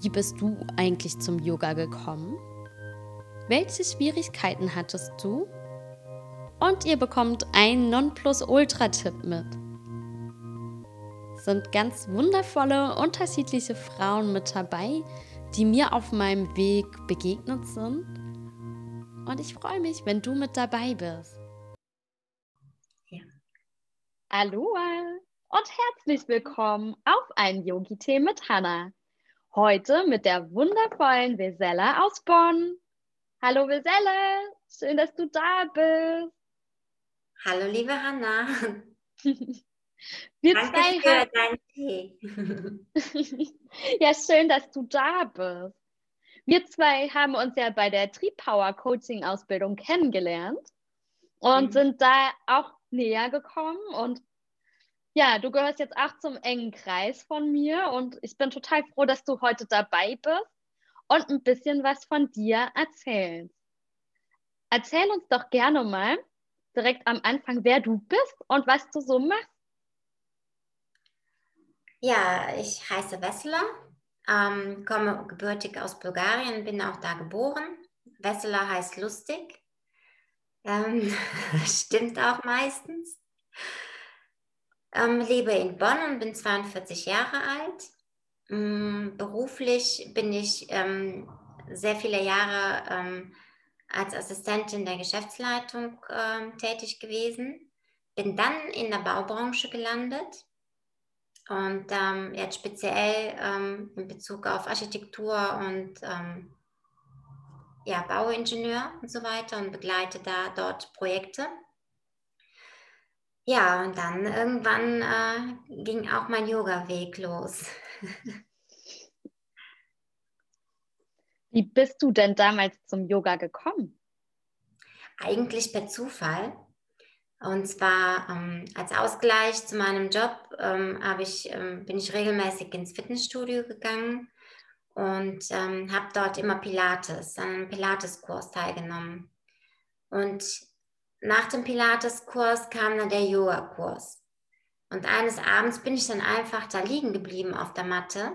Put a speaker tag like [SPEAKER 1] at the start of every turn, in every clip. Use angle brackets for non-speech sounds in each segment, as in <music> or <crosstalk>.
[SPEAKER 1] wie bist du eigentlich zum Yoga gekommen? Welche Schwierigkeiten hattest du? Und ihr bekommt einen Nonplusultra-Tipp mit. Sind ganz wundervolle, unterschiedliche Frauen mit dabei, die mir auf meinem Weg begegnet sind. Und ich freue mich, wenn du mit dabei bist. Ja. Aloha und herzlich willkommen auf ein Yogi-Tee mit Hannah. Heute mit der wundervollen Vesella aus Bonn. Hallo Vesella, schön, dass du da bist.
[SPEAKER 2] Hallo liebe Hanna. <laughs>
[SPEAKER 1] Wir Danke zwei für deinen Tee. <laughs> <laughs> ja, schön, dass du da bist. Wir zwei haben uns ja bei der Triebpower Coaching Ausbildung kennengelernt und mhm. sind da auch näher gekommen und ja, du gehörst jetzt auch zum engen Kreis von mir und ich bin total froh, dass du heute dabei bist und ein bisschen was von dir erzählst. Erzähl uns doch gerne mal direkt am Anfang, wer du bist und was du so machst.
[SPEAKER 2] Ja, ich heiße Wessela, ähm, komme gebürtig aus Bulgarien, bin auch da geboren. Wessela heißt lustig. Ähm, <laughs> stimmt auch meistens. Ähm, lebe in Bonn und bin 42 Jahre alt. Ähm, beruflich bin ich ähm, sehr viele Jahre ähm, als Assistentin der Geschäftsleitung ähm, tätig gewesen. Bin dann in der Baubranche gelandet und ähm, jetzt speziell in Bezug auf Architektur und ja, Bauingenieur und so weiter und begleite da dort Projekte. Ja, und dann irgendwann äh, ging auch mein Yoga-Weg los. <laughs>
[SPEAKER 1] Wie bist du denn damals zum Yoga gekommen?
[SPEAKER 2] Eigentlich per Zufall. Und zwar ähm, als Ausgleich zu meinem Job ähm, ich, ähm, bin ich regelmäßig ins Fitnessstudio gegangen und ähm, habe dort immer Pilates, an einem Pilates-Kurs teilgenommen. Und nach dem Pilates-Kurs kam dann der Yoga-Kurs. Und eines Abends bin ich dann einfach da liegen geblieben auf der Matte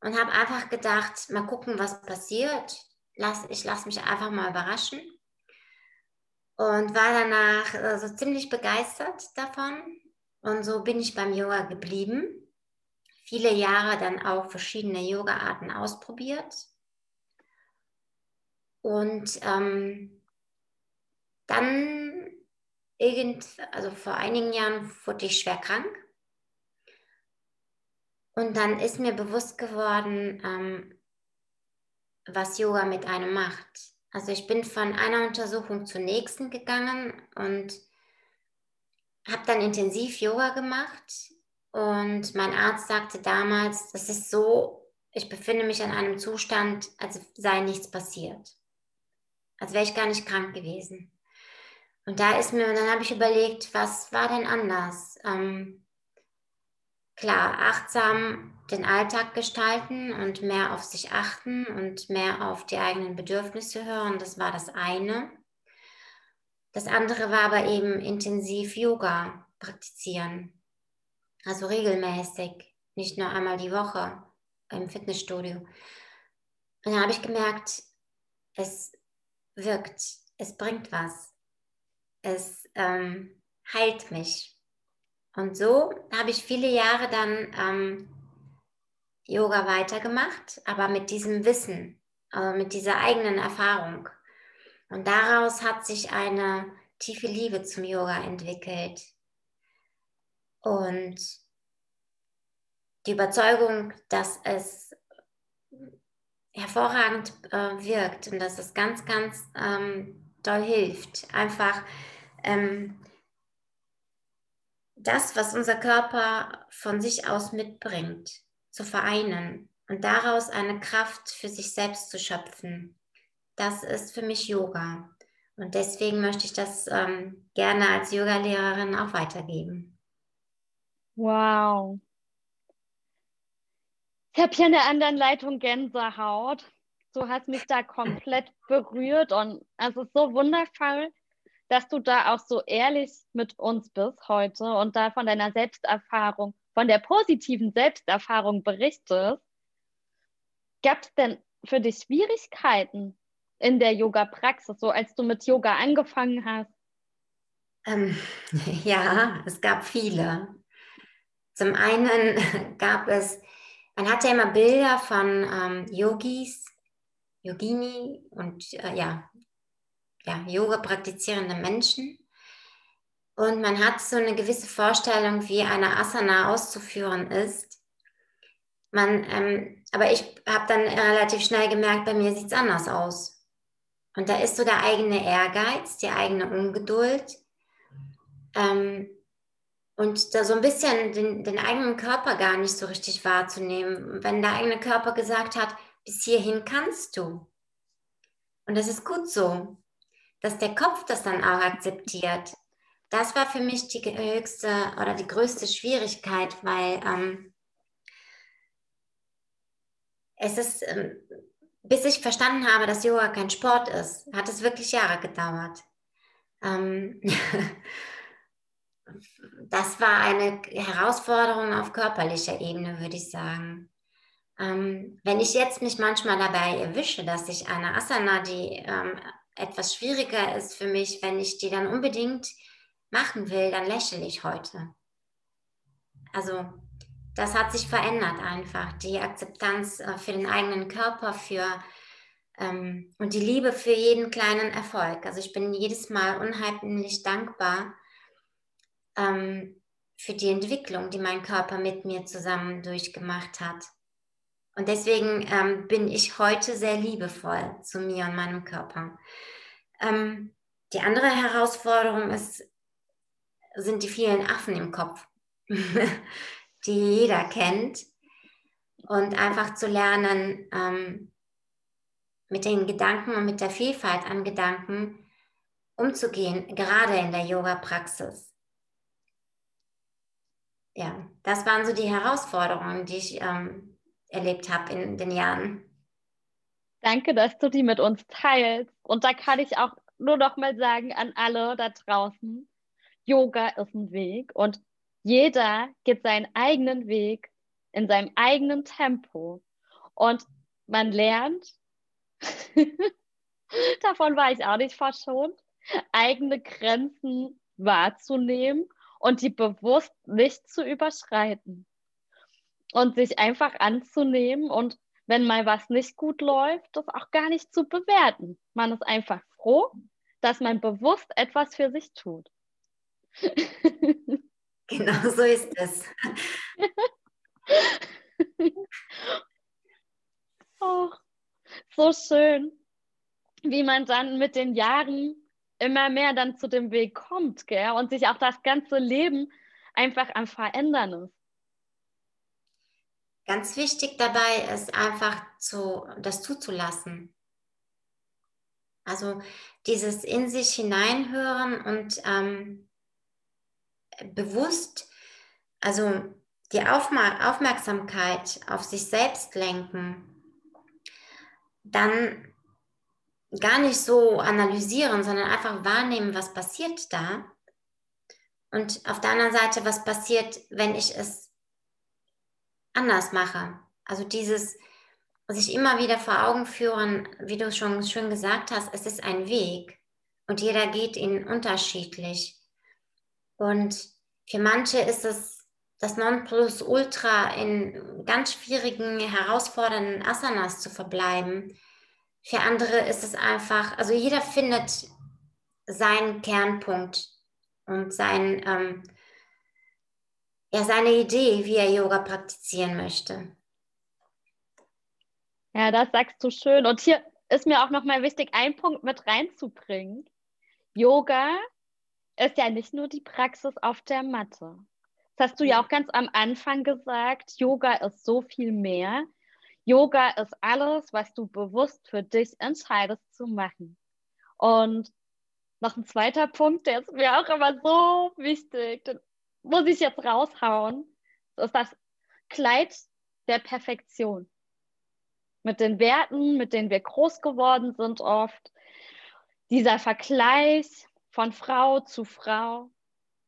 [SPEAKER 2] und habe einfach gedacht, mal gucken, was passiert. Lass, ich lasse mich einfach mal überraschen. Und war danach äh, so ziemlich begeistert davon. Und so bin ich beim Yoga geblieben. Viele Jahre dann auch verschiedene Yoga-Arten ausprobiert. Und ähm, dann, irgend, also vor einigen Jahren, wurde ich schwer krank. Und dann ist mir bewusst geworden, ähm, was Yoga mit einem macht. Also ich bin von einer Untersuchung zur nächsten gegangen und habe dann intensiv Yoga gemacht. Und mein Arzt sagte damals, das ist so, ich befinde mich in einem Zustand, als sei nichts passiert. Als wäre ich gar nicht krank gewesen. Und da ist mir, dann habe ich überlegt, was war denn anders? Ähm, klar, achtsam den Alltag gestalten und mehr auf sich achten und mehr auf die eigenen Bedürfnisse hören, das war das eine. Das andere war aber eben intensiv Yoga praktizieren. Also regelmäßig, nicht nur einmal die Woche im Fitnessstudio. Und dann habe ich gemerkt, es wirkt, es bringt was es ähm, heilt mich. Und so habe ich viele Jahre dann ähm, Yoga weitergemacht, aber mit diesem Wissen, äh, mit dieser eigenen Erfahrung. Und daraus hat sich eine tiefe Liebe zum Yoga entwickelt. Und die Überzeugung, dass es hervorragend äh, wirkt und dass es ganz, ganz ähm, doll hilft. Einfach ähm, das, was unser Körper von sich aus mitbringt, zu vereinen und daraus eine Kraft für sich selbst zu schöpfen. Das ist für mich Yoga. Und deswegen möchte ich das ähm, gerne als Yogalehrerin auch weitergeben.
[SPEAKER 3] Wow. Ich habe hier in der anderen Leitung Gänsehaut. Du hast mich da komplett berührt und es ist so wundervoll, dass du da auch so ehrlich mit uns bist heute und da von deiner Selbsterfahrung, von der positiven Selbsterfahrung berichtest. Gab es denn für dich Schwierigkeiten in der Yoga-Praxis, so als du mit Yoga angefangen hast?
[SPEAKER 2] Ähm, <laughs> ja, es gab viele. Zum einen <laughs> gab es, man hatte immer Bilder von ähm, Yogis, Yogini und äh, ja, ja, Yoga praktizierende Menschen. Und man hat so eine gewisse Vorstellung, wie eine Asana auszuführen ist. Man, ähm, aber ich habe dann relativ schnell gemerkt, bei mir sieht es anders aus. Und da ist so der eigene Ehrgeiz, die eigene Ungeduld. Ähm, und da so ein bisschen den, den, eigenen Körper gar nicht so richtig wahrzunehmen. Wenn der eigene Körper gesagt hat, bis hierhin kannst du. Und das ist gut so, dass der Kopf das dann auch akzeptiert. Das war für mich die höchste oder die größte Schwierigkeit, weil ähm, es ist, ähm, bis ich verstanden habe, dass Yoga kein Sport ist, hat es wirklich Jahre gedauert. Ähm, <laughs> das war eine Herausforderung auf körperlicher Ebene, würde ich sagen. Ähm, wenn ich jetzt mich manchmal dabei erwische, dass ich eine Asana, die ähm, etwas schwieriger ist für mich, wenn ich die dann unbedingt machen will, dann lächle ich heute. Also das hat sich verändert einfach, die Akzeptanz äh, für den eigenen Körper, für ähm, und die Liebe für jeden kleinen Erfolg. Also ich bin jedes Mal unheimlich dankbar ähm, für die Entwicklung, die mein Körper mit mir zusammen durchgemacht hat. Und deswegen ähm, bin ich heute sehr liebevoll zu mir und meinem Körper. Ähm, die andere Herausforderung ist, sind die vielen Affen im Kopf, <laughs> die jeder kennt. Und einfach zu lernen, ähm, mit den Gedanken und mit der Vielfalt an Gedanken umzugehen, gerade in der Yoga-Praxis. Ja, das waren so die Herausforderungen, die ich ähm, erlebt habe in den Jahren.
[SPEAKER 3] Danke, dass du die mit uns teilst. Und da kann ich auch nur noch mal sagen an alle da draußen, Yoga ist ein Weg und jeder geht seinen eigenen Weg in seinem eigenen Tempo. Und man lernt, <laughs> davon war ich auch nicht verschont, eigene Grenzen wahrzunehmen und die bewusst nicht zu überschreiten und sich einfach anzunehmen und wenn mal was nicht gut läuft, das auch gar nicht zu bewerten. Man ist einfach froh, dass man bewusst etwas für sich tut. <laughs>
[SPEAKER 2] Genau so ist es. <laughs>
[SPEAKER 3] oh, so schön, wie man dann mit den Jahren immer mehr dann zu dem Weg kommt gell? und sich auch das ganze Leben einfach am Verändern ist.
[SPEAKER 2] Ganz wichtig dabei ist einfach zu, das zuzulassen. Also dieses in sich hineinhören und ähm, bewusst, also die Aufma Aufmerksamkeit auf sich selbst lenken, dann gar nicht so analysieren, sondern einfach wahrnehmen, was passiert da. Und auf der anderen Seite, was passiert, wenn ich es anders mache. Also dieses sich immer wieder vor Augen führen, wie du schon schön gesagt hast, es ist ein Weg und jeder geht ihn unterschiedlich. Und für manche ist es das Nonplusultra in ganz schwierigen, herausfordernden Asanas zu verbleiben. Für andere ist es einfach, also jeder findet seinen Kernpunkt und sein, ähm, ja seine Idee, wie er Yoga praktizieren möchte.
[SPEAKER 3] Ja, das sagst du schön. Und hier ist mir auch nochmal wichtig, einen Punkt mit reinzubringen. Yoga ist ja nicht nur die Praxis auf der Matte. Das hast du ja auch ganz am Anfang gesagt. Yoga ist so viel mehr. Yoga ist alles, was du bewusst für dich entscheidest zu machen. Und noch ein zweiter Punkt, der ist mir auch immer so wichtig, den muss ich jetzt raushauen. Das ist das Kleid der Perfektion. Mit den Werten, mit denen wir groß geworden sind oft. Dieser Vergleich von Frau zu Frau.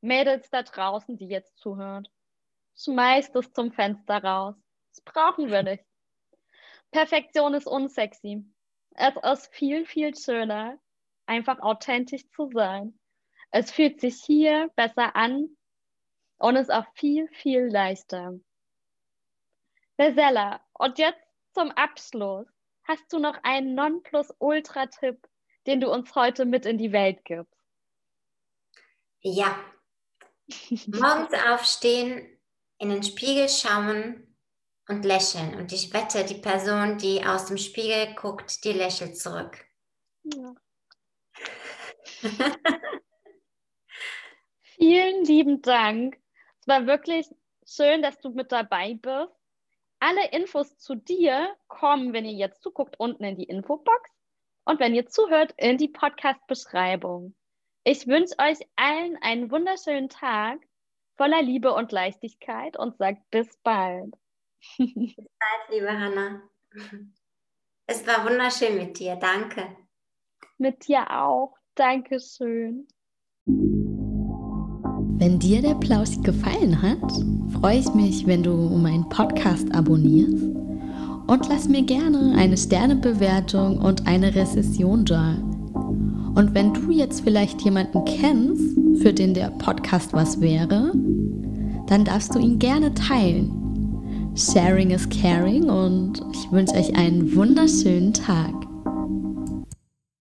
[SPEAKER 3] Mädels da draußen, die jetzt zuhören, schmeißt es zum Fenster raus. Das brauchen wir nicht. Perfektion ist unsexy. Es ist viel, viel schöner, einfach authentisch zu sein. Es fühlt sich hier besser an und ist auch viel, viel leichter. Besella, und jetzt zum Abschluss. Hast du noch einen Nonplusultra-Tipp, den du uns heute mit in die Welt gibst?
[SPEAKER 2] Ja. <laughs> Morgens aufstehen, in den Spiegel schauen und lächeln. Und ich wette, die Person, die aus dem Spiegel guckt, die lächelt zurück. Ja. <laughs>
[SPEAKER 3] Vielen lieben Dank. Es war wirklich schön, dass du mit dabei bist. Alle Infos zu dir kommen, wenn ihr jetzt zuguckt, unten in die Infobox und wenn ihr zuhört, in die Podcast-Beschreibung. Ich wünsche euch allen einen wunderschönen Tag voller Liebe und Leichtigkeit und sagt bis bald. <laughs>
[SPEAKER 2] Bis bald, liebe Hanna. Es war wunderschön mit dir. Danke.
[SPEAKER 3] Mit dir auch. Dankeschön.
[SPEAKER 1] Wenn dir der Plausch gefallen hat, freue ich mich, wenn du meinen Podcast abonnierst und lass mir gerne eine Sternebewertung und eine Rezession da. Und wenn du jetzt vielleicht jemanden kennst, für den der Podcast was wäre, dann darfst du ihn gerne teilen. Sharing is caring und ich wünsche euch einen wunderschönen Tag.